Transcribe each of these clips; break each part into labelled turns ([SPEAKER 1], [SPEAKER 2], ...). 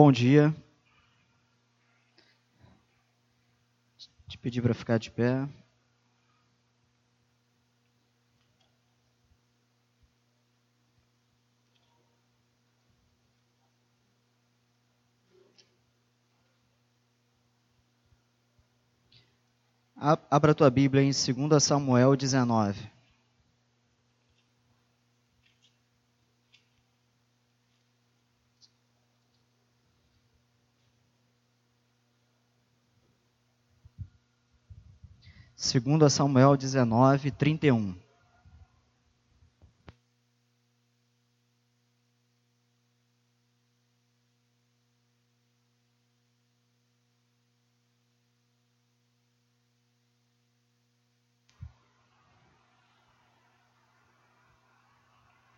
[SPEAKER 1] Bom dia. Te pedir para ficar de pé. Abra tua Bíblia em 2 Samuel 19. Segundo Samuel 19, 31.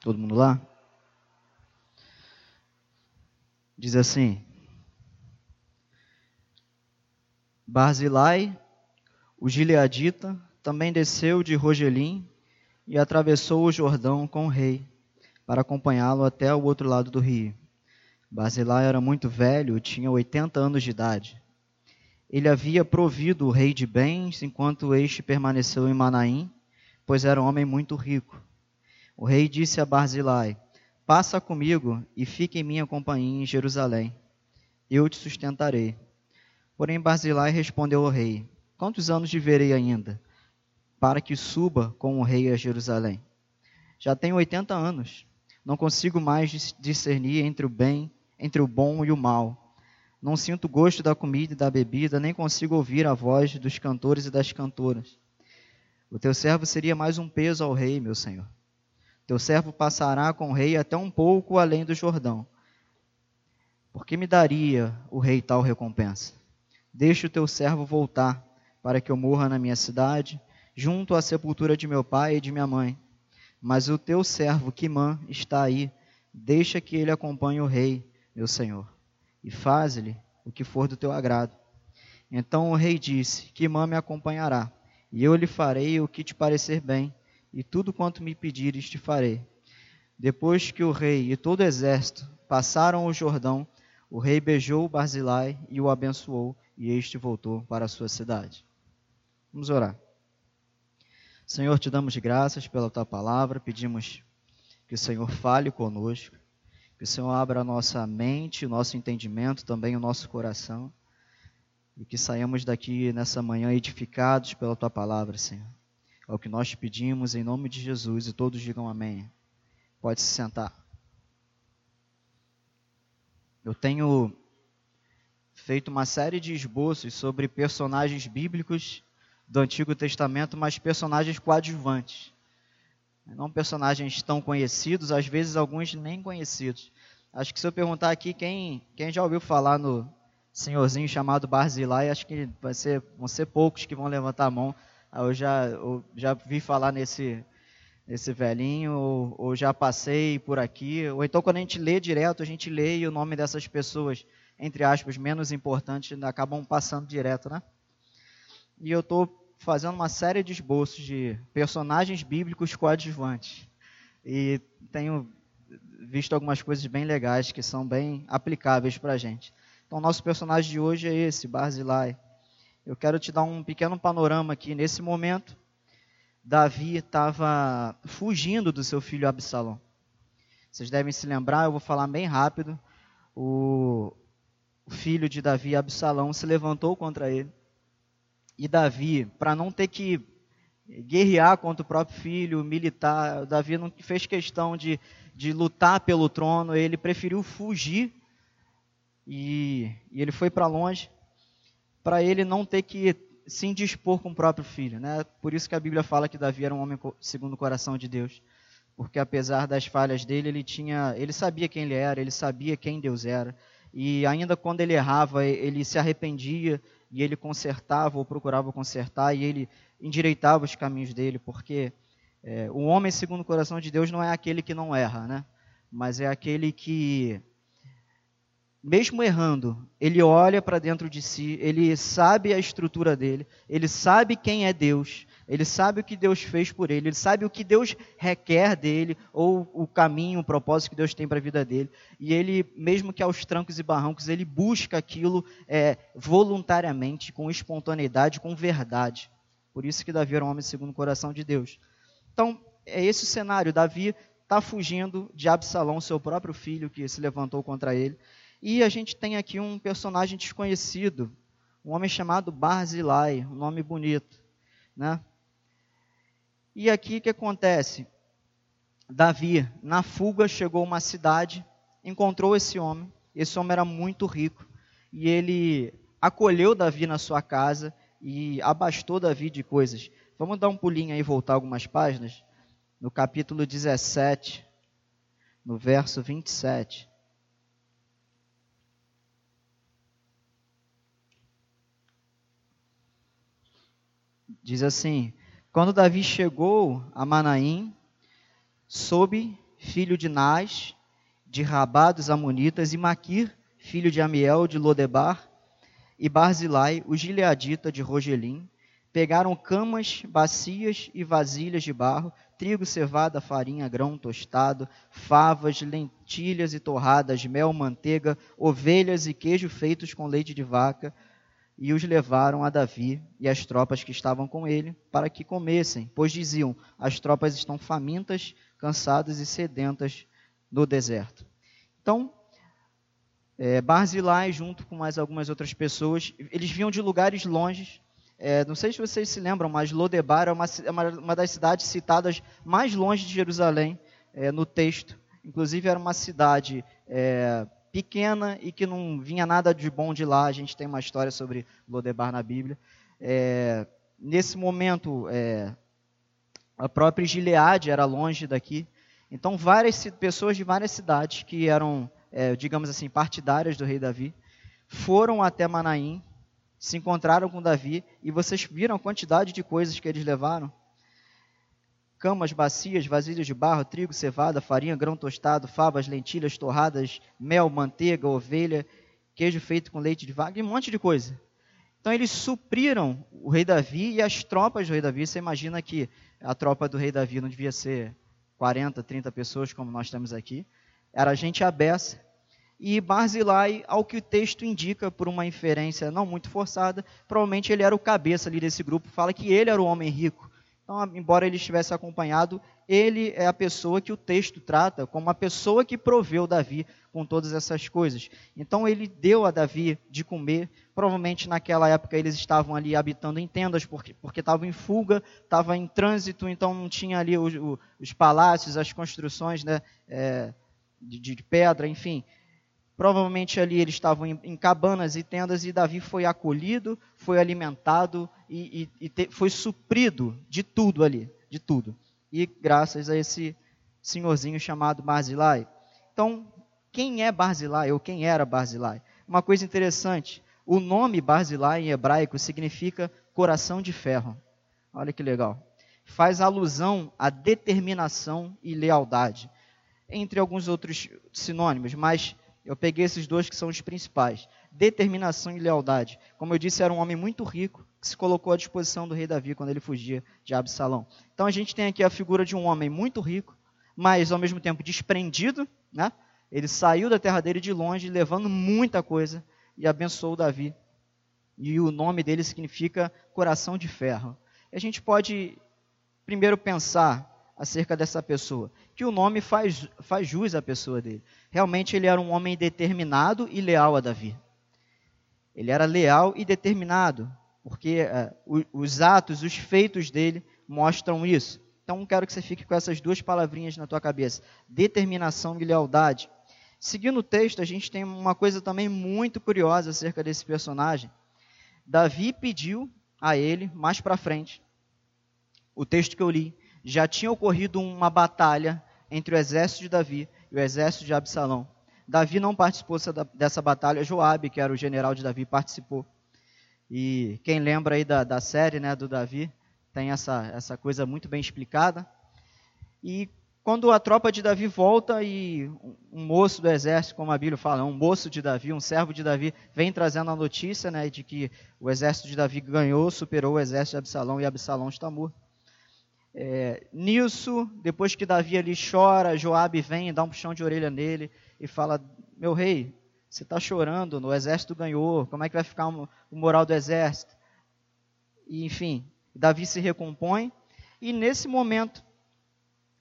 [SPEAKER 1] Todo mundo lá? Diz assim: Barzilai o gileadita também desceu de Rogelim e atravessou o Jordão com o rei, para acompanhá-lo até o outro lado do rio. Basilai era muito velho, tinha 80 anos de idade. Ele havia provido o rei de bens enquanto este permaneceu em Manaim, pois era um homem muito rico. O rei disse a Barzilai: Passa comigo e fique em minha companhia em Jerusalém. Eu te sustentarei. Porém, Barzilai respondeu ao rei: Quantos anos viverei ainda para que suba com o rei a Jerusalém? Já tenho 80 anos. Não consigo mais discernir entre o bem, entre o bom e o mal. Não sinto gosto da comida e da bebida, nem consigo ouvir a voz dos cantores e das cantoras. O teu servo seria mais um peso ao rei, meu senhor. Teu servo passará com o rei até um pouco além do Jordão. Por que me daria o rei tal recompensa? Deixe o teu servo voltar para que eu morra na minha cidade, junto à sepultura de meu pai e de minha mãe. Mas o teu servo Quimã está aí, deixa que ele acompanhe o rei, meu senhor, e faz-lhe o que for do teu agrado. Então o rei disse: Quimã me acompanhará, e eu lhe farei o que te parecer bem, e tudo quanto me pedires te farei. Depois que o rei e todo o exército passaram o Jordão, o rei beijou Barzilai e o abençoou, e este voltou para a sua cidade. Vamos orar. Senhor, te damos graças pela tua palavra, pedimos que o Senhor fale conosco, que o Senhor abra a nossa mente, o nosso entendimento, também o nosso coração, e que saiamos daqui nessa manhã edificados pela tua palavra, Senhor. É o que nós te pedimos em nome de Jesus e todos digam amém. Pode se sentar. Eu tenho feito uma série de esboços sobre personagens bíblicos do Antigo Testamento, mas personagens coadjuvantes. Não personagens tão conhecidos, às vezes alguns nem conhecidos. Acho que se eu perguntar aqui quem, quem já ouviu falar no senhorzinho chamado Barzilai, acho que vai ser, vão ser poucos que vão levantar a mão. Ah, eu já, eu já vi falar nesse, nesse velhinho, ou, ou, já passei por aqui. Ou então quando a gente lê direto, a gente lê e o nome dessas pessoas, entre aspas, menos importantes, acabam passando direto, né? E eu estou fazendo uma série de esboços de personagens bíblicos coadjuvantes. E tenho visto algumas coisas bem legais que são bem aplicáveis para a gente. Então, nosso personagem de hoje é esse, Barzilai. Eu quero te dar um pequeno panorama aqui. Nesse momento, Davi estava fugindo do seu filho Absalão. Vocês devem se lembrar, eu vou falar bem rápido. O filho de Davi, Absalão, se levantou contra ele e Davi, para não ter que guerrear contra o próprio filho, militar, Davi não fez questão de, de lutar pelo trono, ele preferiu fugir e, e ele foi para longe para ele não ter que se indispor com o próprio filho. Né? Por isso que a Bíblia fala que Davi era um homem segundo o coração de Deus. Porque apesar das falhas dele, ele tinha, ele sabia quem ele era, ele sabia quem Deus era. E ainda quando ele errava, ele se arrependia e ele consertava ou procurava consertar e ele endireitava os caminhos dele, porque é, o homem segundo o coração de Deus não é aquele que não erra, né? Mas é aquele que mesmo errando, ele olha para dentro de si, ele sabe a estrutura dele, ele sabe quem é Deus, ele sabe o que Deus fez por ele, ele sabe o que Deus requer dele, ou o caminho, o propósito que Deus tem para a vida dele. E ele, mesmo que aos trancos e barrancos, ele busca aquilo é, voluntariamente, com espontaneidade, com verdade. Por isso que Davi era um homem segundo o coração de Deus. Então, é esse o cenário. Davi está fugindo de Absalão, seu próprio filho, que se levantou contra ele. E a gente tem aqui um personagem desconhecido, um homem chamado Barzilai, um nome bonito, né? E aqui o que acontece? Davi, na fuga, chegou a uma cidade, encontrou esse homem. Esse homem era muito rico e ele acolheu Davi na sua casa e abastou Davi de coisas. Vamos dar um pulinho aí e voltar algumas páginas. No capítulo 17, no verso 27. Diz assim: quando Davi chegou a Manaim, soube, filho de Nás, de Rabá dos Amonitas, e Maquir, filho de Amiel, de Lodebar, e Barzilai, o gileadita de Rogelim, pegaram camas, bacias e vasilhas de barro, trigo, cevada, farinha, grão tostado, favas, lentilhas e torradas, mel, manteiga, ovelhas e queijo feitos com leite de vaca, e os levaram a Davi e as tropas que estavam com ele para que comessem, pois diziam: as tropas estão famintas, cansadas e sedentas no deserto. Então, é, Barzilai, junto com mais algumas outras pessoas, eles vinham de lugares longes. É, não sei se vocês se lembram, mas Lodebar é uma, é uma das cidades citadas mais longe de Jerusalém é, no texto. Inclusive, era uma cidade é, pequena e que não vinha nada de bom de lá. A gente tem uma história sobre Lodebar na Bíblia. É, nesse momento, é, a própria Gileade era longe daqui. Então, várias pessoas de várias cidades que eram, é, digamos assim, partidárias do rei Davi, foram até Manaim, se encontraram com Davi, e vocês viram a quantidade de coisas que eles levaram? Camas, bacias, vasilhas de barro, trigo, cevada, farinha, grão tostado, favas, lentilhas, torradas, mel, manteiga, ovelha, queijo feito com leite de vaca, e um monte de coisa. Então eles supriram o rei Davi e as tropas do rei Davi. Você imagina que a tropa do rei Davi não devia ser 40, 30 pessoas como nós temos aqui. Era gente abessa. E Barzilai, ao que o texto indica por uma inferência não muito forçada, provavelmente ele era o cabeça ali desse grupo, fala que ele era o homem rico. Então, embora ele estivesse acompanhado, ele é a pessoa que o texto trata como a pessoa que proveu Davi com todas essas coisas. Então, ele deu a Davi de comer. Provavelmente naquela época eles estavam ali habitando em tendas, porque, estavam em fuga, estavam em trânsito, então não tinha ali os, os palácios, as construções né, é, de, de pedra, enfim. Provavelmente ali eles estavam em, em, cabanas e tendas e Davi foi acolhido, foi alimentado e, e, e te, foi suprido de tudo ali, de tudo. E graças a esse senhorzinho chamado Barzilai. Então, quem é Barzilai ou quem era Barzilai? Uma coisa interessante, o nome Barzilai em hebraico significa coração de ferro. Olha que legal. Faz alusão à determinação e lealdade, entre alguns outros sinônimos, mas eu peguei esses dois que são os principais: determinação e lealdade. Como eu disse, era um homem muito rico que se colocou à disposição do rei Davi quando ele fugia de Absalão. Então a gente tem aqui a figura de um homem muito rico, mas ao mesmo tempo desprendido, né? Ele saiu da terra dele de longe, levando muita coisa e abençoou Davi. E o nome dele significa coração de ferro. E a gente pode primeiro pensar acerca dessa pessoa, que o nome faz, faz jus à pessoa dele. Realmente ele era um homem determinado e leal a Davi. Ele era leal e determinado, porque uh, os atos, os feitos dele mostram isso. Então quero que você fique com essas duas palavrinhas na tua cabeça: determinação e lealdade. Seguindo o texto, a gente tem uma coisa também muito curiosa acerca desse personagem. Davi pediu a ele, mais para frente, o texto que eu li, já tinha ocorrido uma batalha entre o exército de Davi e o exército de Absalão. Davi não participou dessa batalha, Joabe, que era o general de Davi, participou. E quem lembra aí da, da série né, do Davi, tem essa, essa coisa muito bem explicada. E Quando a tropa de Davi volta e um moço do exército, como a Bíblia fala, um moço de Davi, um servo de Davi, vem trazendo a notícia né, de que o exército de Davi ganhou, superou o exército de Absalão e Absalão está morto. É, nisso, depois que Davi ali chora, Joabe vem e dá um puxão de orelha nele e fala: Meu rei, você está chorando, o exército ganhou, como é que vai ficar o moral do exército? E, enfim, Davi se recompõe e nesse momento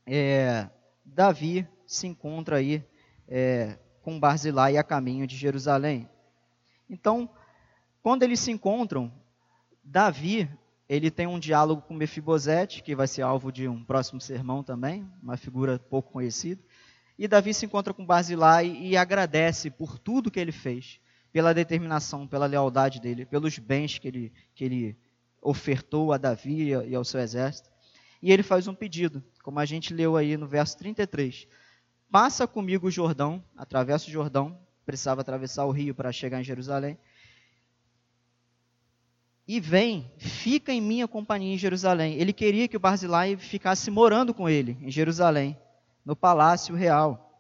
[SPEAKER 1] é, Davi se encontra aí é, com Barzilai a caminho de Jerusalém. Então, quando eles se encontram, Davi ele tem um diálogo com Mefibosete, que vai ser alvo de um próximo sermão também, uma figura pouco conhecida. E Davi se encontra com Barzilai e agradece por tudo que ele fez, pela determinação, pela lealdade dele, pelos bens que ele, que ele ofertou a Davi e ao seu exército. E ele faz um pedido, como a gente leu aí no verso 33. Passa comigo o Jordão, atravessa o Jordão, precisava atravessar o rio para chegar em Jerusalém e vem, fica em minha companhia em Jerusalém. Ele queria que o Barzilai ficasse morando com ele em Jerusalém, no palácio real.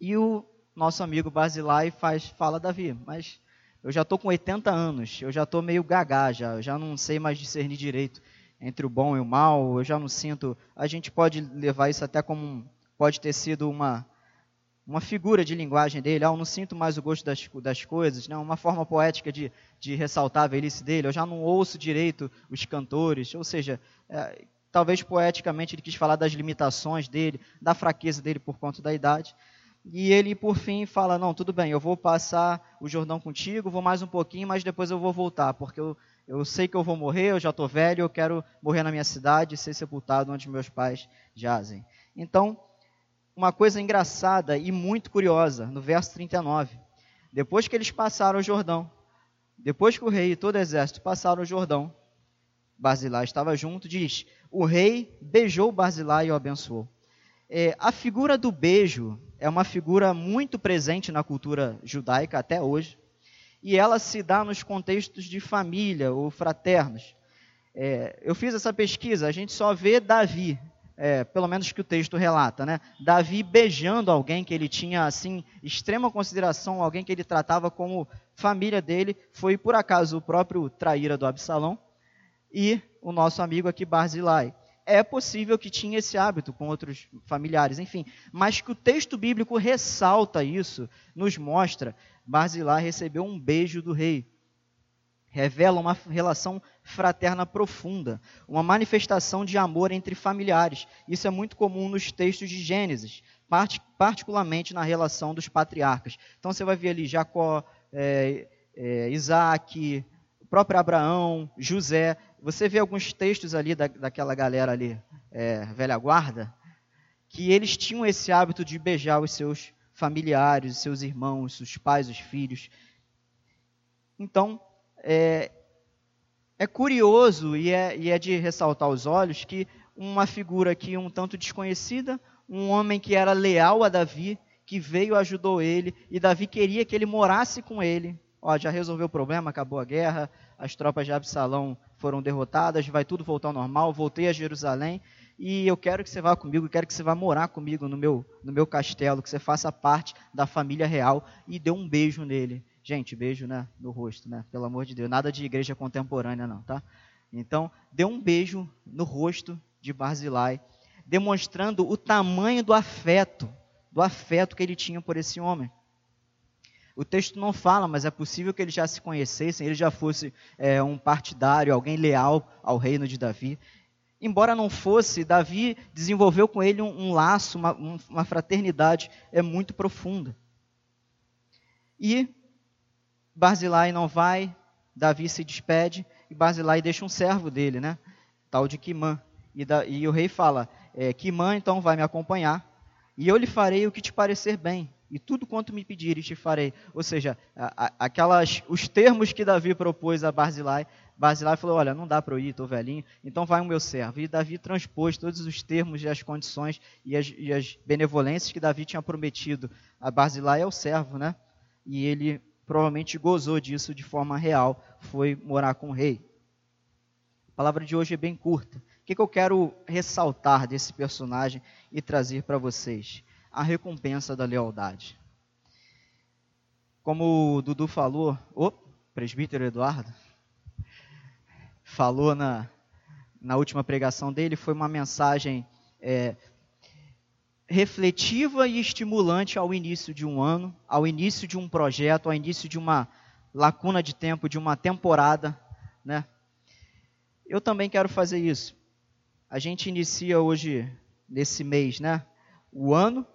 [SPEAKER 1] E o nosso amigo Barzilai faz, fala, Davi, mas eu já estou com 80 anos, eu já estou meio gagá, já, eu já não sei mais discernir direito entre o bom e o mal, eu já não sinto. A gente pode levar isso até como pode ter sido uma uma figura de linguagem dele, ah, eu não sinto mais o gosto das, das coisas, né? uma forma poética de, de ressaltar a velhice dele, eu já não ouço direito os cantores, ou seja, é, talvez poeticamente ele quis falar das limitações dele, da fraqueza dele por conta da idade, e ele por fim fala, não, tudo bem, eu vou passar o Jordão contigo, vou mais um pouquinho, mas depois eu vou voltar, porque eu, eu sei que eu vou morrer, eu já estou velho, eu quero morrer na minha cidade e ser sepultado onde meus pais jazem. Então, uma coisa engraçada e muito curiosa no verso 39. Depois que eles passaram o Jordão, depois que o rei e todo o exército passaram o Jordão, Barzilai estava junto, diz: o rei beijou Barzilai e o abençoou. É, a figura do beijo é uma figura muito presente na cultura judaica até hoje, e ela se dá nos contextos de família ou fraternos. É, eu fiz essa pesquisa, a gente só vê Davi é, pelo menos que o texto relata, né? Davi beijando alguém que ele tinha assim extrema consideração, alguém que ele tratava como família dele, foi por acaso o próprio traíra do Absalão e o nosso amigo aqui Barzilai. É possível que tinha esse hábito com outros familiares, enfim, mas que o texto bíblico ressalta isso, nos mostra, Barzilai recebeu um beijo do rei revela uma relação fraterna profunda, uma manifestação de amor entre familiares. Isso é muito comum nos textos de Gênesis, particularmente na relação dos patriarcas. Então você vai ver ali Jacó, é, é, Isaac, o próprio Abraão, José. Você vê alguns textos ali da, daquela galera ali, é, velha guarda, que eles tinham esse hábito de beijar os seus familiares, os seus irmãos, os pais, os filhos. Então, é, é curioso e é, e é de ressaltar os olhos que uma figura aqui um tanto desconhecida, um homem que era leal a Davi, que veio ajudou ele, e Davi queria que ele morasse com ele. Ó, já resolveu o problema, acabou a guerra, as tropas de Absalão foram derrotadas, vai tudo voltar ao normal, voltei a Jerusalém, e eu quero que você vá comigo, quero que você vá morar comigo no meu, no meu castelo, que você faça parte da família real, e deu um beijo nele. Gente, beijo né, no rosto, né? Pelo amor de Deus. Nada de igreja contemporânea, não, tá? Então, deu um beijo no rosto de Barzilai, demonstrando o tamanho do afeto, do afeto que ele tinha por esse homem. O texto não fala, mas é possível que eles já se conhecessem, ele já fosse é, um partidário, alguém leal ao reino de Davi. Embora não fosse, Davi desenvolveu com ele um, um laço, uma, uma fraternidade é muito profunda. E Barzilai não vai, Davi se despede e Barzilai deixa um servo dele, né? Tal de Quimã. E, da, e o rei fala: é, Quimã então vai me acompanhar e eu lhe farei o que te parecer bem. E tudo quanto me pedires te farei. Ou seja, aquelas, os termos que Davi propôs a Barzilai, Barzilai falou: Olha, não dá para eu ir, estou velhinho, então vai o meu servo. E Davi transpôs todos os termos e as condições e as, e as benevolências que Davi tinha prometido a Barzilai é o servo, né? E ele provavelmente gozou disso de forma real, foi morar com o rei. A palavra de hoje é bem curta. O que, que eu quero ressaltar desse personagem e trazer para vocês? A recompensa da lealdade. Como o Dudu falou, o presbítero Eduardo falou na, na última pregação dele, foi uma mensagem é, refletiva e estimulante ao início de um ano, ao início de um projeto, ao início de uma lacuna de tempo, de uma temporada, né? Eu também quero fazer isso. A gente inicia hoje, nesse mês, né? O ano,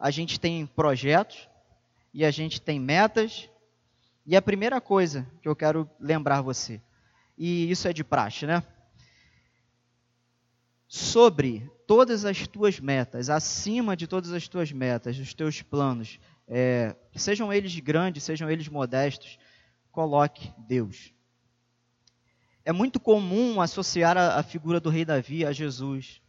[SPEAKER 1] a gente tem projetos e a gente tem metas. E a primeira coisa que eu quero lembrar você, e isso é de praxe, né? Sobre todas as tuas metas, acima de todas as tuas metas, os teus planos, é, sejam eles grandes, sejam eles modestos, coloque Deus. É muito comum associar a, a figura do rei Davi a Jesus,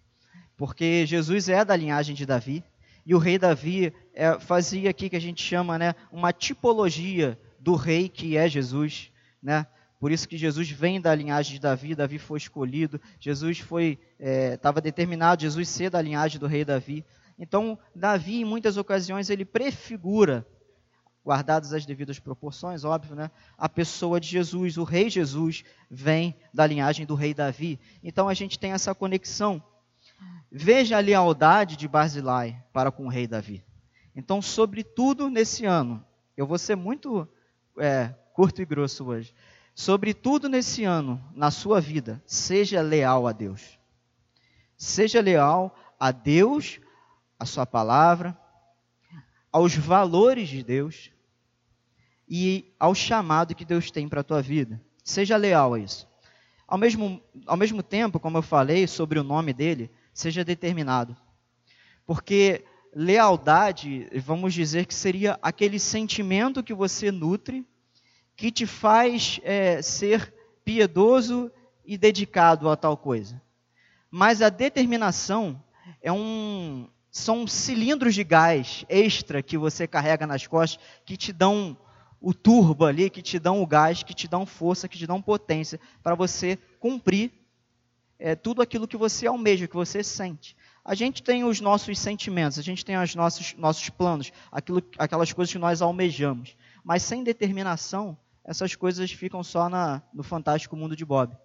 [SPEAKER 1] porque Jesus é da linhagem de Davi, e o rei Davi é, fazia aqui que a gente chama né, uma tipologia do rei que é Jesus, né? Por isso que Jesus vem da linhagem de Davi, Davi foi escolhido, Jesus foi estava é, determinado, Jesus ser da linhagem do rei Davi. Então, Davi, em muitas ocasiões, ele prefigura guardadas as devidas proporções, óbvio, né? A pessoa de Jesus, o rei Jesus, vem da linhagem do rei Davi. Então a gente tem essa conexão. Veja a lealdade de Barzilai para com o rei Davi. Então, sobretudo nesse ano, eu vou ser muito é, curto e grosso hoje. Sobretudo nesse ano, na sua vida, seja leal a Deus. Seja leal a Deus, a sua palavra, aos valores de Deus e ao chamado que Deus tem para a tua vida. Seja leal a isso. Ao mesmo, ao mesmo tempo, como eu falei sobre o nome dele, seja determinado. Porque lealdade, vamos dizer que seria aquele sentimento que você nutre, que te faz é, ser piedoso e dedicado a tal coisa. Mas a determinação é um, são cilindros de gás extra que você carrega nas costas que te dão o turbo ali, que te dão o gás, que te dão força, que te dão potência para você cumprir é, tudo aquilo que você almeja, que você sente. A gente tem os nossos sentimentos, a gente tem os nossos, nossos planos, aquilo, aquelas coisas que nós almejamos. Mas sem determinação, essas coisas ficam só na, no fantástico mundo de Bob.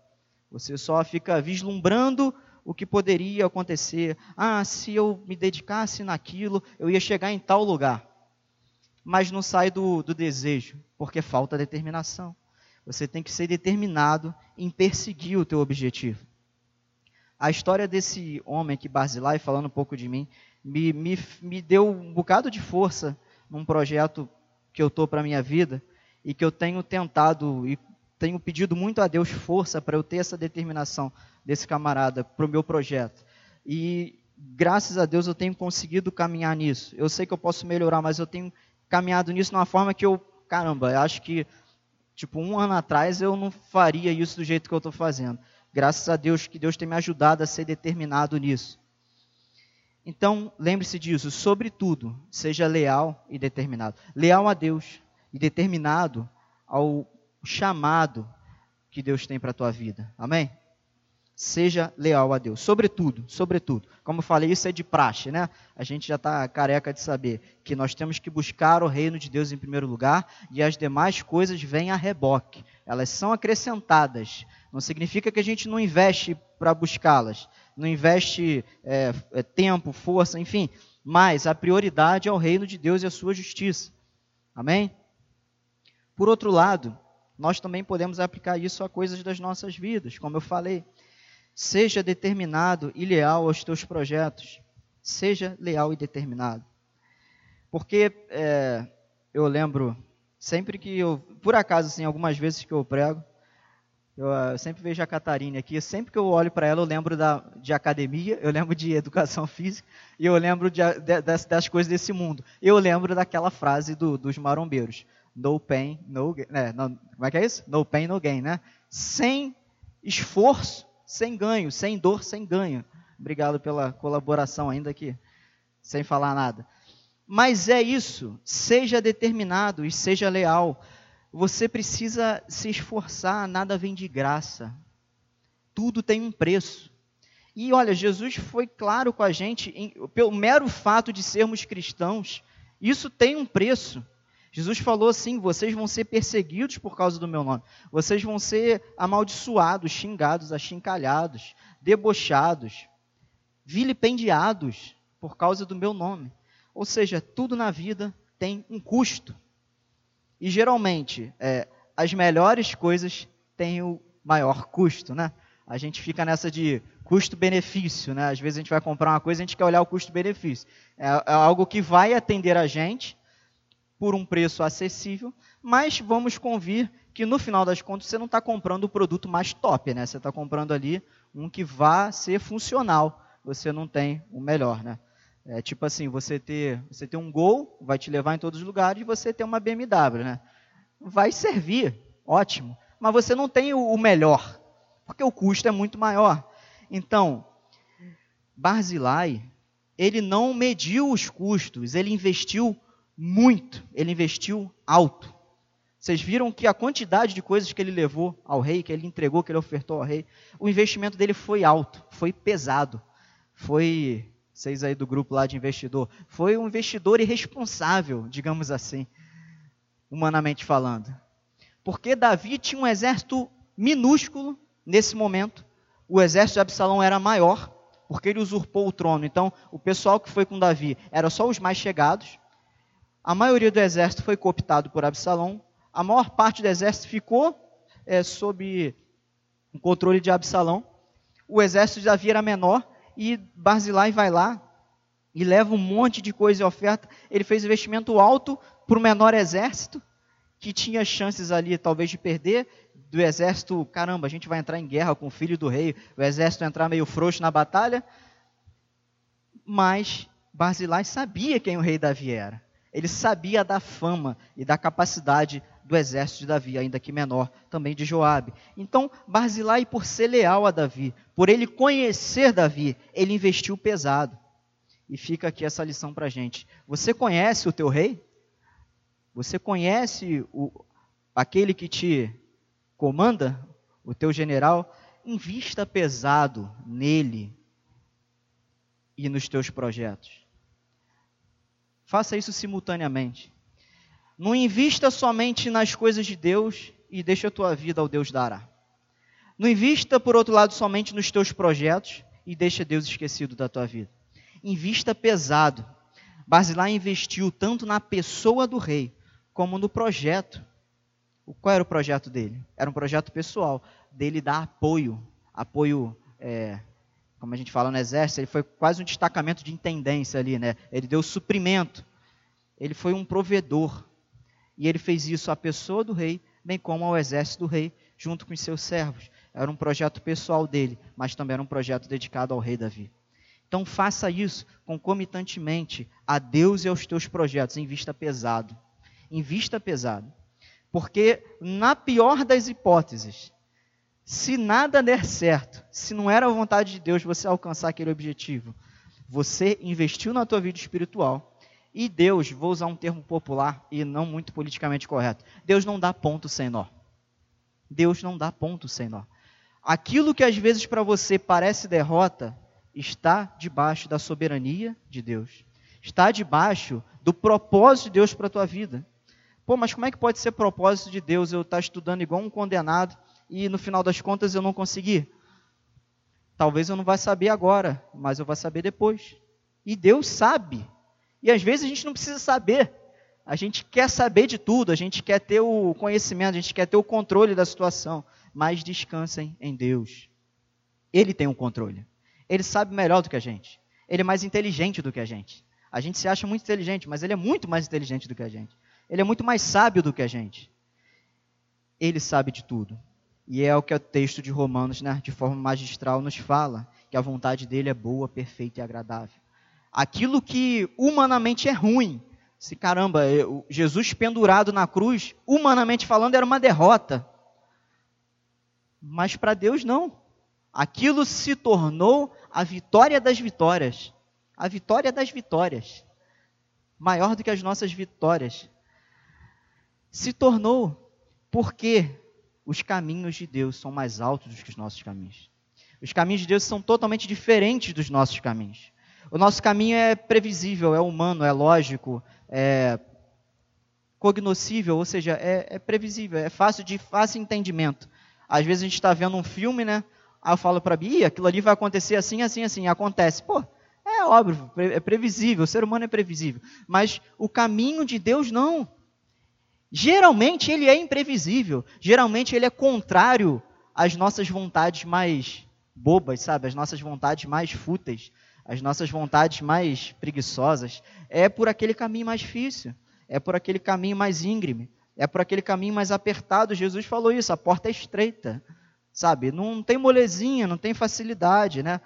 [SPEAKER 1] Você só fica vislumbrando o que poderia acontecer. Ah, se eu me dedicasse naquilo, eu ia chegar em tal lugar. Mas não sai do, do desejo, porque falta determinação. Você tem que ser determinado em perseguir o teu objetivo. A história desse homem aqui, Barzilai, falando um pouco de mim, me, me, me deu um bocado de força num projeto que eu estou para a minha vida e que eu tenho tentado e tenho pedido muito a Deus força para eu ter essa determinação desse camarada para o meu projeto. E graças a Deus eu tenho conseguido caminhar nisso. Eu sei que eu posso melhorar, mas eu tenho caminhado nisso de uma forma que eu, caramba, acho que, tipo, um ano atrás eu não faria isso do jeito que eu estou fazendo. Graças a Deus que Deus tem me ajudado a ser determinado nisso. Então, lembre-se disso, sobretudo, seja leal e determinado. Leal a Deus e determinado ao chamado que Deus tem para a tua vida. Amém? Seja leal a Deus, sobretudo, sobretudo. Como eu falei, isso é de praxe, né? A gente já está careca de saber que nós temos que buscar o reino de Deus em primeiro lugar e as demais coisas vêm a reboque. Elas são acrescentadas. Não significa que a gente não investe para buscá-las, não investe é, é, tempo, força, enfim. Mas a prioridade é o reino de Deus e a sua justiça. Amém? Por outro lado, nós também podemos aplicar isso a coisas das nossas vidas, como eu falei. Seja determinado e leal aos teus projetos. Seja leal e determinado. Porque é, eu lembro, sempre que eu, por acaso, assim, algumas vezes que eu prego, eu, eu ah, sempre vejo a Catarina aqui, sempre que eu olho para ela, eu lembro da, de academia, eu lembro de educação física, e eu lembro de, de, das, das, coisas desse mundo. Eu lembro daquela frase do, dos marombeiros no pain, no gain. É, no, como é que é isso? No pain, no gain, né? Sem esforço, sem ganho. Sem dor, sem ganho. Obrigado pela colaboração ainda aqui, sem falar nada. Mas é isso. Seja determinado e seja leal. Você precisa se esforçar, nada vem de graça. Tudo tem um preço. E olha, Jesus foi claro com a gente, em, pelo mero fato de sermos cristãos, isso tem um preço. Jesus falou assim: vocês vão ser perseguidos por causa do meu nome, vocês vão ser amaldiçoados, xingados, achincalhados, debochados, vilipendiados por causa do meu nome. Ou seja, tudo na vida tem um custo. E geralmente, é, as melhores coisas têm o maior custo, né? A gente fica nessa de custo-benefício, né? Às vezes a gente vai comprar uma coisa, a gente quer olhar o custo-benefício. É, é algo que vai atender a gente por um preço acessível, mas vamos convir que no final das contas você não está comprando o produto mais top, né? Você está comprando ali um que vá ser funcional. Você não tem o melhor, né? É tipo assim, você ter, você ter um Gol, vai te levar em todos os lugares, e você ter uma BMW, né? Vai servir, ótimo, mas você não tem o melhor, porque o custo é muito maior. Então, Barzilai, ele não mediu os custos, ele investiu muito, ele investiu alto. Vocês viram que a quantidade de coisas que ele levou ao rei, que ele entregou, que ele ofertou ao rei, o investimento dele foi alto, foi pesado. Foi, vocês aí do grupo lá de investidor, foi um investidor irresponsável, digamos assim, humanamente falando. Porque Davi tinha um exército minúsculo nesse momento, o exército de Absalão era maior, porque ele usurpou o trono. Então, o pessoal que foi com Davi era só os mais chegados. A maioria do exército foi cooptado por Absalão. A maior parte do exército ficou é, sob o controle de Absalão. O exército de Davi era menor e Barzilai vai lá e leva um monte de coisa e oferta. Ele fez investimento alto para o menor exército, que tinha chances ali talvez de perder, do exército, caramba, a gente vai entrar em guerra com o filho do rei, o exército entrar meio frouxo na batalha. Mas Barzilai sabia quem o rei Davi era. Ele sabia da fama e da capacidade do exército de Davi, ainda que menor, também de Joabe. Então, Barzilai, por ser leal a Davi, por ele conhecer Davi, ele investiu pesado. E fica aqui essa lição para a gente. Você conhece o teu rei? Você conhece o, aquele que te comanda, o teu general, invista pesado nele e nos teus projetos. Faça isso simultaneamente. Não invista somente nas coisas de Deus e deixa a tua vida ao Deus dará. Não invista, por outro lado, somente nos teus projetos e deixa Deus esquecido da tua vida. Invista pesado. Basilai investiu tanto na pessoa do rei como no projeto qual era o projeto dele? Era um projeto pessoal, dele dar apoio, apoio, é, como a gente fala no exército, ele foi quase um destacamento de intendência ali, né? Ele deu suprimento, ele foi um provedor, e ele fez isso à pessoa do rei, bem como ao exército do rei, junto com os seus servos. Era um projeto pessoal dele, mas também era um projeto dedicado ao rei Davi. Então faça isso concomitantemente a Deus e aos teus projetos, em vista pesado. Em vista pesado. Porque, na pior das hipóteses, se nada der certo, se não era a vontade de Deus você alcançar aquele objetivo, você investiu na tua vida espiritual e Deus, vou usar um termo popular e não muito politicamente correto, Deus não dá ponto sem nó. Deus não dá ponto sem nó. Aquilo que às vezes para você parece derrota, está debaixo da soberania de Deus. Está debaixo do propósito de Deus para a tua vida. Pô, mas como é que pode ser propósito de Deus eu estar estudando igual um condenado e no final das contas eu não conseguir? Talvez eu não vá saber agora, mas eu vou saber depois. E Deus sabe. E às vezes a gente não precisa saber. A gente quer saber de tudo, a gente quer ter o conhecimento, a gente quer ter o controle da situação. Mas descansem em Deus. Ele tem o controle. Ele sabe melhor do que a gente. Ele é mais inteligente do que a gente. A gente se acha muito inteligente, mas ele é muito mais inteligente do que a gente. Ele é muito mais sábio do que a gente. Ele sabe de tudo. E é o que o texto de Romanos, né, de forma magistral, nos fala: que a vontade dele é boa, perfeita e agradável. Aquilo que humanamente é ruim, se caramba, Jesus pendurado na cruz, humanamente falando, era uma derrota. Mas para Deus não. Aquilo se tornou a vitória das vitórias. A vitória das vitórias. Maior do que as nossas vitórias se tornou porque os caminhos de Deus são mais altos do que os nossos caminhos. Os caminhos de Deus são totalmente diferentes dos nossos caminhos. O nosso caminho é previsível, é humano, é lógico, é cognoscível, ou seja, é, é previsível, é fácil de fácil entendimento. Às vezes a gente está vendo um filme, né? Aí eu falo para Bia, aquilo ali vai acontecer assim, assim, assim. Acontece. Pô, é óbvio, é previsível, o ser humano é previsível. Mas o caminho de Deus não. Geralmente ele é imprevisível. Geralmente ele é contrário às nossas vontades mais bobas, sabe? As nossas vontades mais fúteis, as nossas vontades mais preguiçosas. É por aquele caminho mais difícil. É por aquele caminho mais íngreme. É por aquele caminho mais apertado. Jesus falou isso, a porta é estreita sabe? Não tem molezinha, não tem facilidade, né?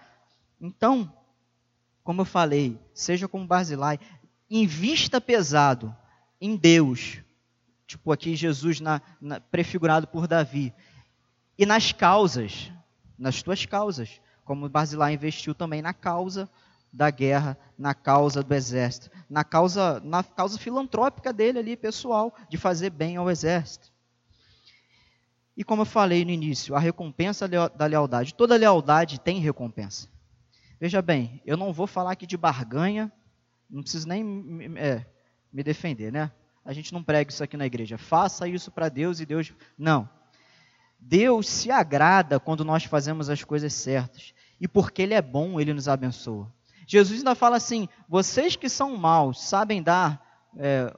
[SPEAKER 1] Então, como eu falei, seja como Barzilai, invista pesado em Deus, tipo aqui Jesus na, na, prefigurado por Davi, e nas causas, nas tuas causas, como Barzilai investiu também na causa da guerra, na causa do exército, na causa, na causa filantrópica dele ali, pessoal, de fazer bem ao exército. E como eu falei no início, a recompensa da lealdade. Toda lealdade tem recompensa. Veja bem, eu não vou falar aqui de barganha, não preciso nem é, me defender, né? A gente não prega isso aqui na igreja. Faça isso para Deus e Deus. Não. Deus se agrada quando nós fazemos as coisas certas. E porque Ele é bom, Ele nos abençoa. Jesus ainda fala assim: vocês que são maus sabem dar é,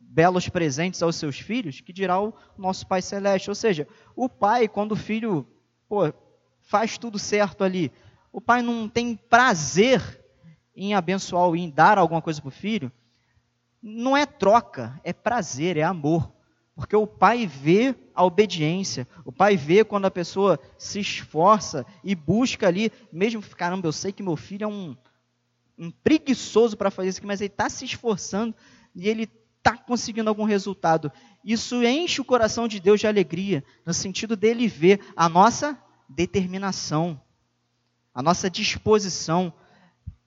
[SPEAKER 1] belos presentes aos seus filhos, que dirá o nosso Pai Celeste. Ou seja, o pai, quando o filho pô, faz tudo certo ali, o pai não tem prazer em abençoar ou em dar alguma coisa para o filho, não é troca, é prazer, é amor. Porque o pai vê a obediência, o pai vê quando a pessoa se esforça e busca ali, mesmo, caramba, eu sei que meu filho é um, um preguiçoso para fazer isso aqui, mas ele está se esforçando e ele está conseguindo algum resultado. Isso enche o coração de Deus de alegria, no sentido dele ver a nossa determinação, a nossa disposição.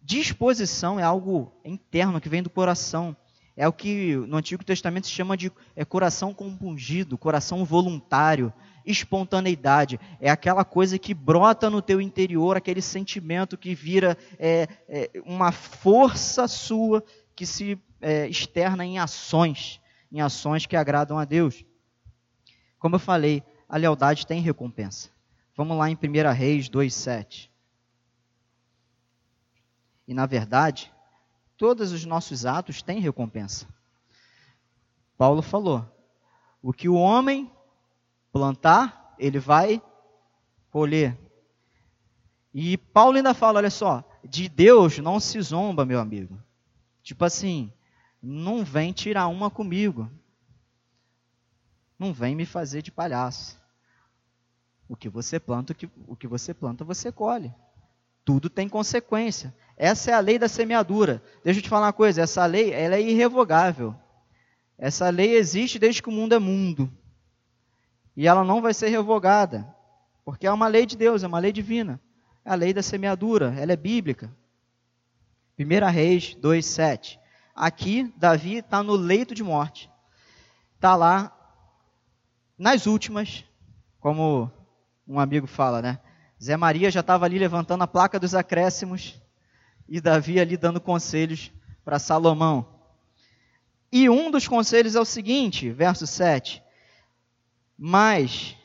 [SPEAKER 1] Disposição é algo interno que vem do coração. É o que no Antigo Testamento se chama de é, coração compungido, coração voluntário, espontaneidade. É aquela coisa que brota no teu interior, aquele sentimento que vira é, é, uma força sua que se é, externa em ações, em ações que agradam a Deus. Como eu falei, a lealdade tem recompensa. Vamos lá em 1 Reis 2,7. E na verdade, todos os nossos atos têm recompensa. Paulo falou: o que o homem plantar, ele vai colher. E Paulo ainda fala: olha só, de Deus não se zomba, meu amigo. Tipo assim, não vem tirar uma comigo. Não vem me fazer de palhaço. O que você planta, o que, o que você planta, você colhe. Tudo tem consequência. Essa é a lei da semeadura. Deixa eu te falar uma coisa, essa lei ela é irrevogável. Essa lei existe desde que o mundo é mundo. E ela não vai ser revogada. Porque é uma lei de Deus, é uma lei divina. É a lei da semeadura, ela é bíblica. 1 Reis 2, 7. Aqui, Davi está no leito de morte. Está lá nas últimas, como um amigo fala, né? Zé Maria já estava ali levantando a placa dos acréscimos e Davi ali dando conselhos para Salomão. E um dos conselhos é o seguinte, verso 7. Mas,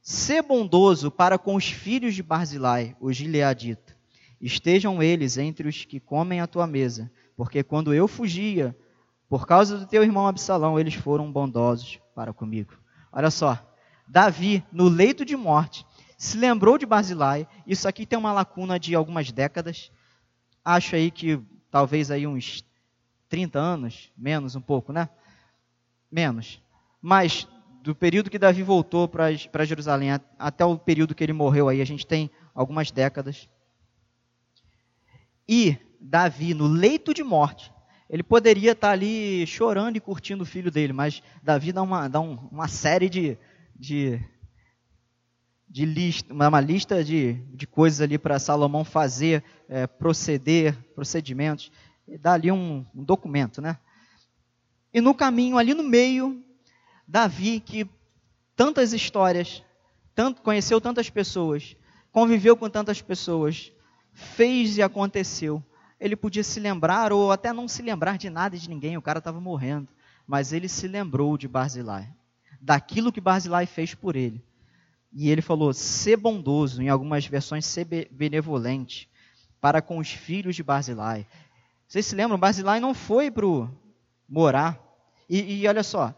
[SPEAKER 1] ser bondoso para com os filhos de Barzilai, o gileadita. Estejam eles entre os que comem a tua mesa, porque quando eu fugia, por causa do teu irmão Absalão, eles foram bondosos para comigo. Olha só, Davi, no leito de morte, se lembrou de Barzilai. Isso aqui tem uma lacuna de algumas décadas. Acho aí que talvez aí uns 30 anos, menos um pouco, né? Menos. Mas do período que Davi voltou para Jerusalém até o período que ele morreu aí, a gente tem algumas décadas. E Davi, no leito de morte, ele poderia estar ali chorando e curtindo o filho dele, mas Davi dá uma, dá um, uma série de, de, de lista, uma lista de, de coisas ali para Salomão fazer, é, proceder, procedimentos, e dá ali um, um documento, né? E no caminho, ali no meio, Davi, que tantas histórias, tanto, conheceu tantas pessoas, conviveu com tantas pessoas, fez e aconteceu. Ele podia se lembrar ou até não se lembrar de nada e de ninguém, o cara estava morrendo. Mas ele se lembrou de Barzilai, daquilo que Barzilai fez por ele. E ele falou: ser bondoso, em algumas versões, ser benevolente para com os filhos de Barzilai. Vocês se lembram? Barzilai não foi para morar. E, e, olha só,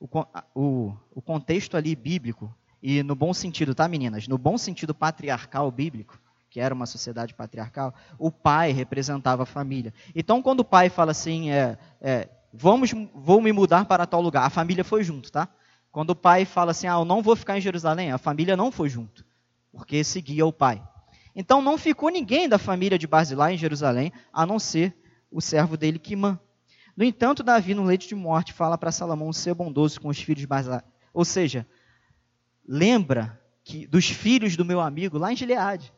[SPEAKER 1] o, o, o contexto ali bíblico, e no bom sentido, tá, meninas? No bom sentido patriarcal bíblico, que era uma sociedade patriarcal, o pai representava a família. Então, quando o pai fala assim, é, é, vamos, vou me mudar para tal lugar, a família foi junto, tá? Quando o pai fala assim, ah, eu não vou ficar em Jerusalém, a família não foi junto, porque seguia o pai. Então, não ficou ninguém da família de Barzilai em Jerusalém, a não ser o servo dele, Quimã. No entanto, Davi, no leito de morte, fala para Salomão ser bondoso com os filhos de Barzilai. Ou seja, lembra que dos filhos do meu amigo lá em Gileade.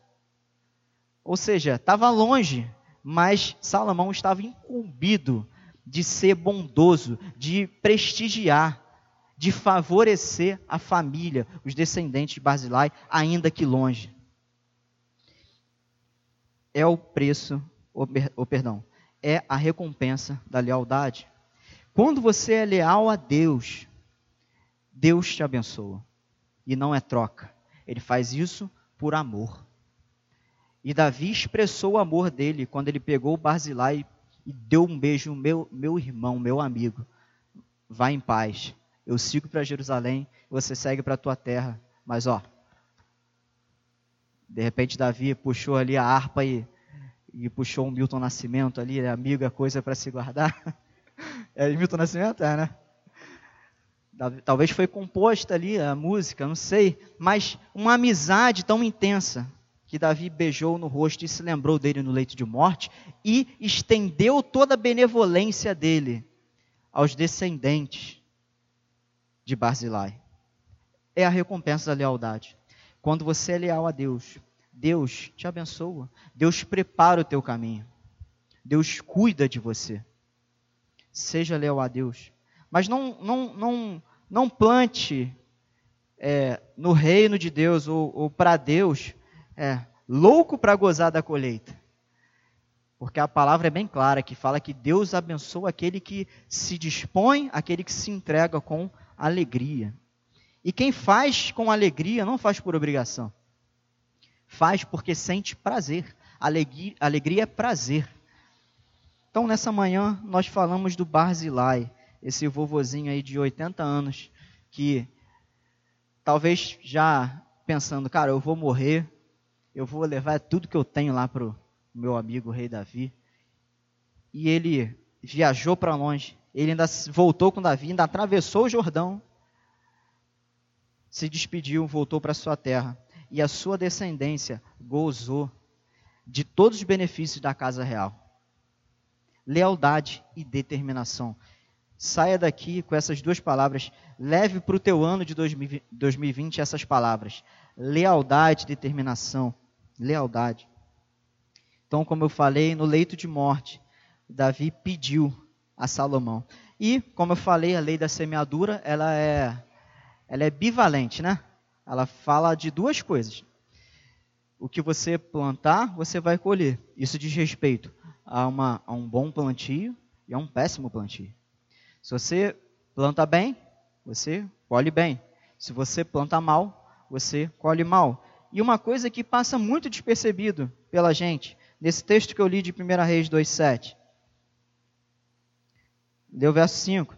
[SPEAKER 1] Ou seja, estava longe, mas Salomão estava incumbido de ser bondoso, de prestigiar, de favorecer a família, os descendentes de Barzilai, ainda que longe. É o preço, ou, perdão, é a recompensa da lealdade. Quando você é leal a Deus, Deus te abençoa e não é troca. Ele faz isso por amor. E Davi expressou o amor dele quando ele pegou Barzilai e deu um beijo, meu, meu irmão, meu amigo. Vá em paz. Eu sigo para Jerusalém, você segue para a tua terra. Mas ó, de repente Davi puxou ali a harpa e, e puxou um Milton Nascimento ali, amigo, é coisa para se guardar. É Milton Nascimento? É, né? Talvez foi composta ali a música, não sei, mas uma amizade tão intensa que Davi beijou no rosto e se lembrou dele no leito de morte e estendeu toda a benevolência dele aos descendentes de Barzilai. É a recompensa da lealdade. Quando você é leal a Deus, Deus te abençoa, Deus prepara o teu caminho, Deus cuida de você. Seja leal a Deus. Mas não, não, não, não plante é, no reino de Deus ou, ou para Deus, é, louco para gozar da colheita. Porque a palavra é bem clara que fala que Deus abençoa aquele que se dispõe, aquele que se entrega com alegria. E quem faz com alegria não faz por obrigação. Faz porque sente prazer. Alegria, alegria é prazer. Então, nessa manhã, nós falamos do Barzilai esse vovozinho aí de 80 anos, que talvez já pensando, cara, eu vou morrer, eu vou levar tudo que eu tenho lá para o meu amigo rei Davi. E ele viajou para longe, ele ainda voltou com Davi, ainda atravessou o Jordão, se despediu, voltou para sua terra. E a sua descendência gozou de todos os benefícios da casa real. Lealdade e determinação saia daqui com essas duas palavras, leve para o teu ano de 2020 essas palavras: lealdade, determinação, lealdade. Então, como eu falei, no leito de morte, Davi pediu a Salomão. E, como eu falei, a lei da semeadura, ela é, ela é bivalente, né? Ela fala de duas coisas. O que você plantar, você vai colher. Isso diz respeito a, uma, a um bom plantio e a um péssimo plantio. Se você planta bem, você colhe bem. Se você planta mal, você colhe mal. E uma coisa que passa muito despercebido pela gente, nesse texto que eu li de 1 Reis 2,7. Deu verso 5.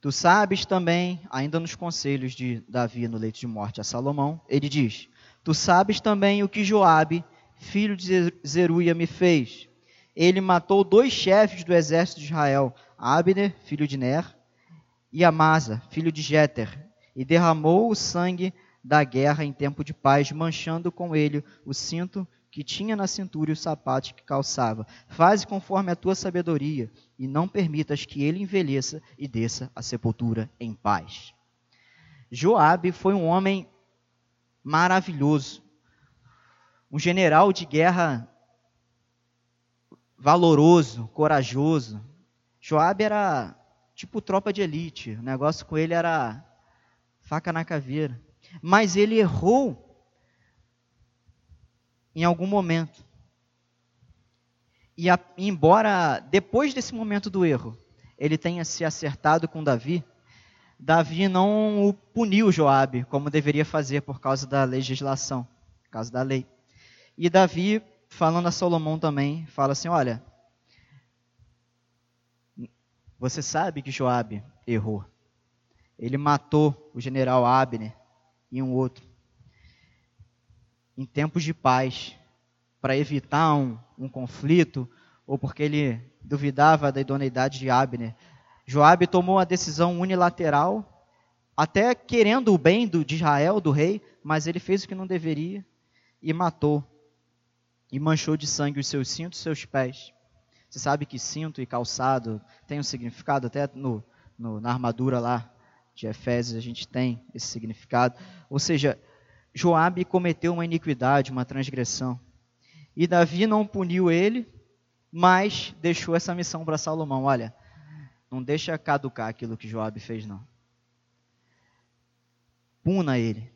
[SPEAKER 1] Tu sabes também, ainda nos conselhos de Davi no leito de morte a Salomão, ele diz: Tu sabes também o que Joabe, filho de Zeruia, me fez ele matou dois chefes do exército de Israel, Abner, filho de Ner, e Amasa, filho de Jeter, e derramou o sangue da guerra em tempo de paz, manchando com ele o cinto que tinha na cintura e o sapato que calçava. Faze conforme a tua sabedoria, e não permitas que ele envelheça e desça a sepultura em paz. Joabe foi um homem maravilhoso, um general de guerra valoroso, corajoso. Joabe era tipo tropa de elite. O negócio com ele era faca na caveira. mas ele errou em algum momento. E a, embora depois desse momento do erro, ele tenha se acertado com Davi, Davi não o puniu Joabe como deveria fazer por causa da legislação, por causa da lei. E Davi, falando a Salomão também, fala assim: olha, você sabe que Joabe errou. Ele matou o general Abner e um outro em tempos de paz, para evitar um, um conflito, ou porque ele duvidava da idoneidade de Abner. Joabe tomou a decisão unilateral, até querendo o bem do, de Israel, do rei, mas ele fez o que não deveria e matou. E manchou de sangue os seus cintos seus pés. Você sabe que cinto e calçado tem um significado, até no, no, na armadura lá de Efésios a gente tem esse significado. Ou seja, Joabe cometeu uma iniquidade, uma transgressão. E Davi não puniu ele, mas deixou essa missão para Salomão. Olha, não deixa caducar aquilo que Joabe fez, não. Puna ele.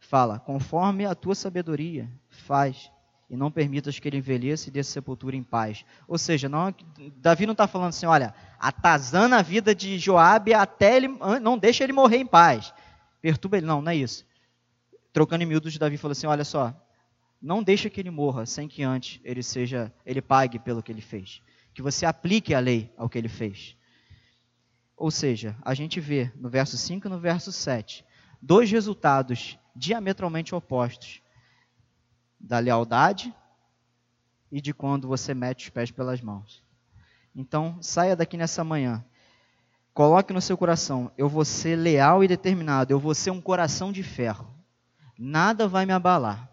[SPEAKER 1] Fala, conforme a tua sabedoria, faz. E não permitas que ele envelheça e dê sepultura em paz. Ou seja, não, Davi não está falando assim, olha, atazana a vida de Joabe até ele, não deixa ele morrer em paz. Perturba ele. Não, não é isso trocando em miúdos, Davi falou assim: Olha só, não deixa que ele morra sem que antes ele seja, ele pague pelo que ele fez. Que você aplique a lei ao que ele fez. Ou seja, a gente vê no verso 5 e no verso 7 dois resultados diametralmente opostos da lealdade e de quando você mete os pés pelas mãos. Então, saia daqui nessa manhã. Coloque no seu coração: eu vou ser leal e determinado, eu vou ser um coração de ferro nada vai me abalar.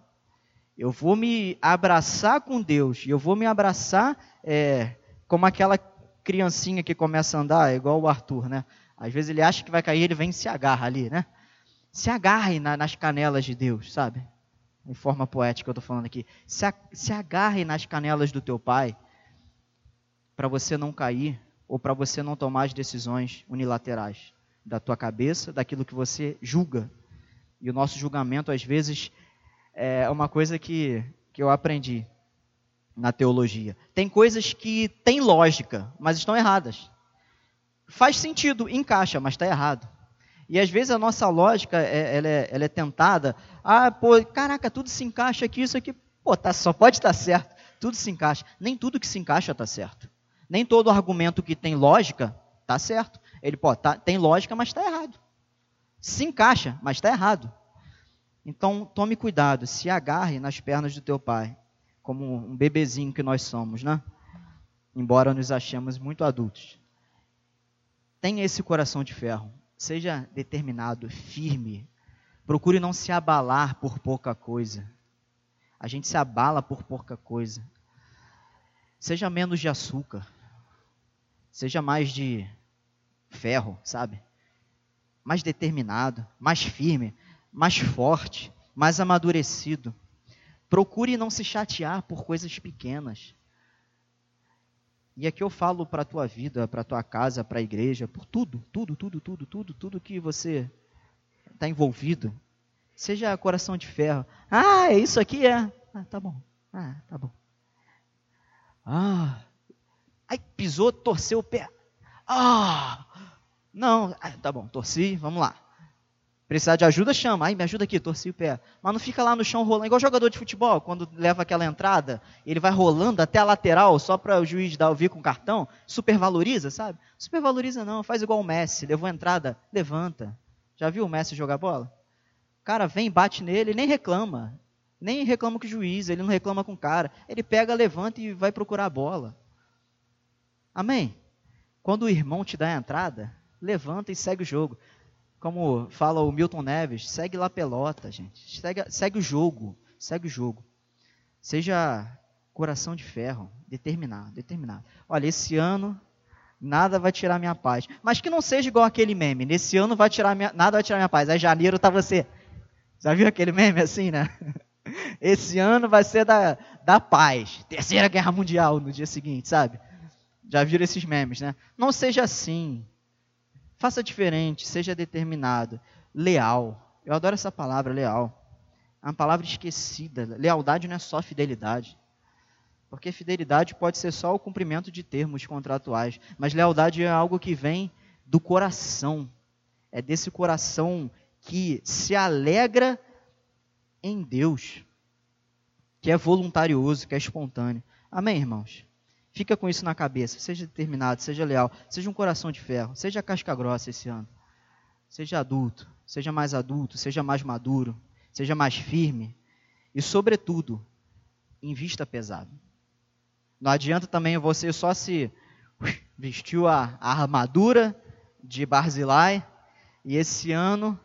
[SPEAKER 1] Eu vou me abraçar com Deus, eu vou me abraçar é, como aquela criancinha que começa a andar, igual o Arthur, né? Às vezes ele acha que vai cair, ele vem e se agarra ali, né? Se agarre na, nas canelas de Deus, sabe? Em forma poética eu estou falando aqui. Se, a, se agarre nas canelas do teu pai, para você não cair, ou para você não tomar as decisões unilaterais da tua cabeça, daquilo que você julga e o nosso julgamento, às vezes, é uma coisa que, que eu aprendi na teologia. Tem coisas que têm lógica, mas estão erradas. Faz sentido, encaixa, mas está errado. E às vezes a nossa lógica é, ela é, ela é, tentada. Ah, pô, caraca, tudo se encaixa aqui, isso aqui, pô, tá, só pode estar tá certo. Tudo se encaixa. Nem tudo que se encaixa está certo. Nem todo argumento que tem lógica está certo. Ele pô, tá, tem lógica, mas está errado se encaixa, mas está errado. Então, tome cuidado, se agarre nas pernas do teu pai, como um bebezinho que nós somos, né? Embora nos achemos muito adultos. Tenha esse coração de ferro, seja determinado, firme. Procure não se abalar por pouca coisa. A gente se abala por pouca coisa. Seja menos de açúcar. Seja mais de ferro, sabe? Mais determinado, mais firme, mais forte, mais amadurecido. Procure não se chatear por coisas pequenas. E aqui eu falo para a tua vida, para a tua casa, para a igreja, por tudo, tudo, tudo, tudo, tudo, tudo que você está envolvido. Seja coração de ferro. Ah, é isso aqui é. Ah, tá bom. Ah, tá bom. Ah, ai, pisou, torceu o pé. Ah, não, ah, tá bom, torci, vamos lá. Precisar de ajuda, chama. Ai, me ajuda aqui, torci o pé. Mas não fica lá no chão rolando, igual jogador de futebol, quando leva aquela entrada, ele vai rolando até a lateral só para o juiz dar ouvir com cartão. Supervaloriza, sabe? Supervaloriza não, faz igual o Messi, levou a entrada, levanta. Já viu o Messi jogar bola? O cara vem, bate nele, nem reclama. Nem reclama com o juiz, ele não reclama com o cara. Ele pega, levanta e vai procurar a bola. Amém? Quando o irmão te dá a entrada, levanta e segue o jogo. Como fala o Milton Neves, segue lá pelota, gente. Segue, segue o jogo, segue o jogo. Seja coração de ferro, determinado, determinado. Olha, esse ano nada vai tirar minha paz. Mas que não seja igual aquele meme. Nesse ano vai tirar minha, nada vai tirar minha paz. Aí janeiro tá você. Já viu aquele meme assim, né? Esse ano vai ser da, da paz. Terceira Guerra Mundial no dia seguinte, sabe? Já viram esses memes, né? Não seja assim. Faça diferente, seja determinado, leal. Eu adoro essa palavra, leal. É uma palavra esquecida. Lealdade não é só fidelidade. Porque fidelidade pode ser só o cumprimento de termos contratuais. Mas lealdade é algo que vem do coração. É desse coração que se alegra em Deus, que é voluntarioso, que é espontâneo. Amém, irmãos? Fica com isso na cabeça. Seja determinado, seja leal, seja um coração de ferro, seja casca grossa esse ano. Seja adulto, seja mais adulto, seja mais maduro, seja mais firme e, sobretudo, invista pesado. Não adianta também você só se vestiu a, armadura de Barzilai e esse ano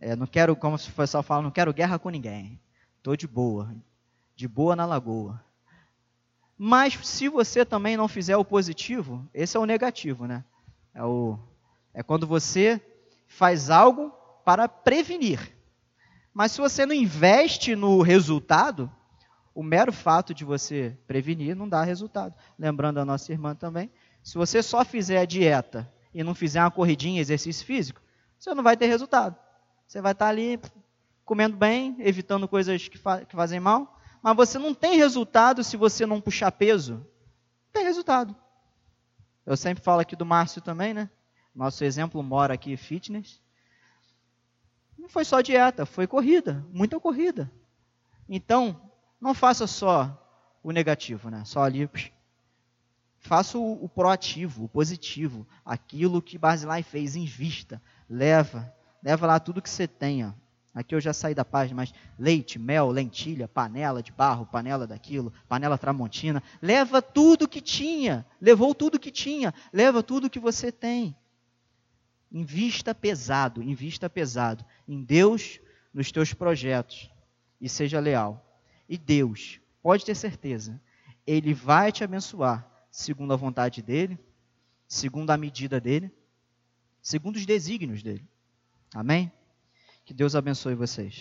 [SPEAKER 1] é, não quero, como o pessoal fala, não quero guerra com ninguém. Estou de boa, de boa na lagoa. Mas se você também não fizer o positivo, esse é o negativo, né? É, o, é quando você faz algo para prevenir. Mas se você não investe no resultado, o mero fato de você prevenir não dá resultado. Lembrando a nossa irmã também, se você só fizer a dieta e não fizer uma corridinha, exercício físico, você não vai ter resultado. Você vai estar ali comendo bem, evitando coisas que, fa que fazem mal, mas você não tem resultado se você não puxar peso. Não tem resultado. Eu sempre falo aqui do Márcio também, né? Nosso exemplo mora aqui fitness. Não foi só dieta, foi corrida, muita corrida. Então, não faça só o negativo, né? Só ali. Faça o, o proativo, o positivo, aquilo que Basilai fez, invista, leva, leva lá tudo que você tenha. Aqui eu já saí da página, mas leite, mel, lentilha, panela de barro, panela daquilo, panela tramontina. Leva tudo que tinha. Levou tudo que tinha. Leva tudo que você tem. Invista pesado, invista pesado em Deus, nos teus projetos e seja leal. E Deus, pode ter certeza, Ele vai te abençoar segundo a vontade dEle, segundo a medida dEle, segundo os desígnios dEle. Amém? Que Deus abençoe vocês.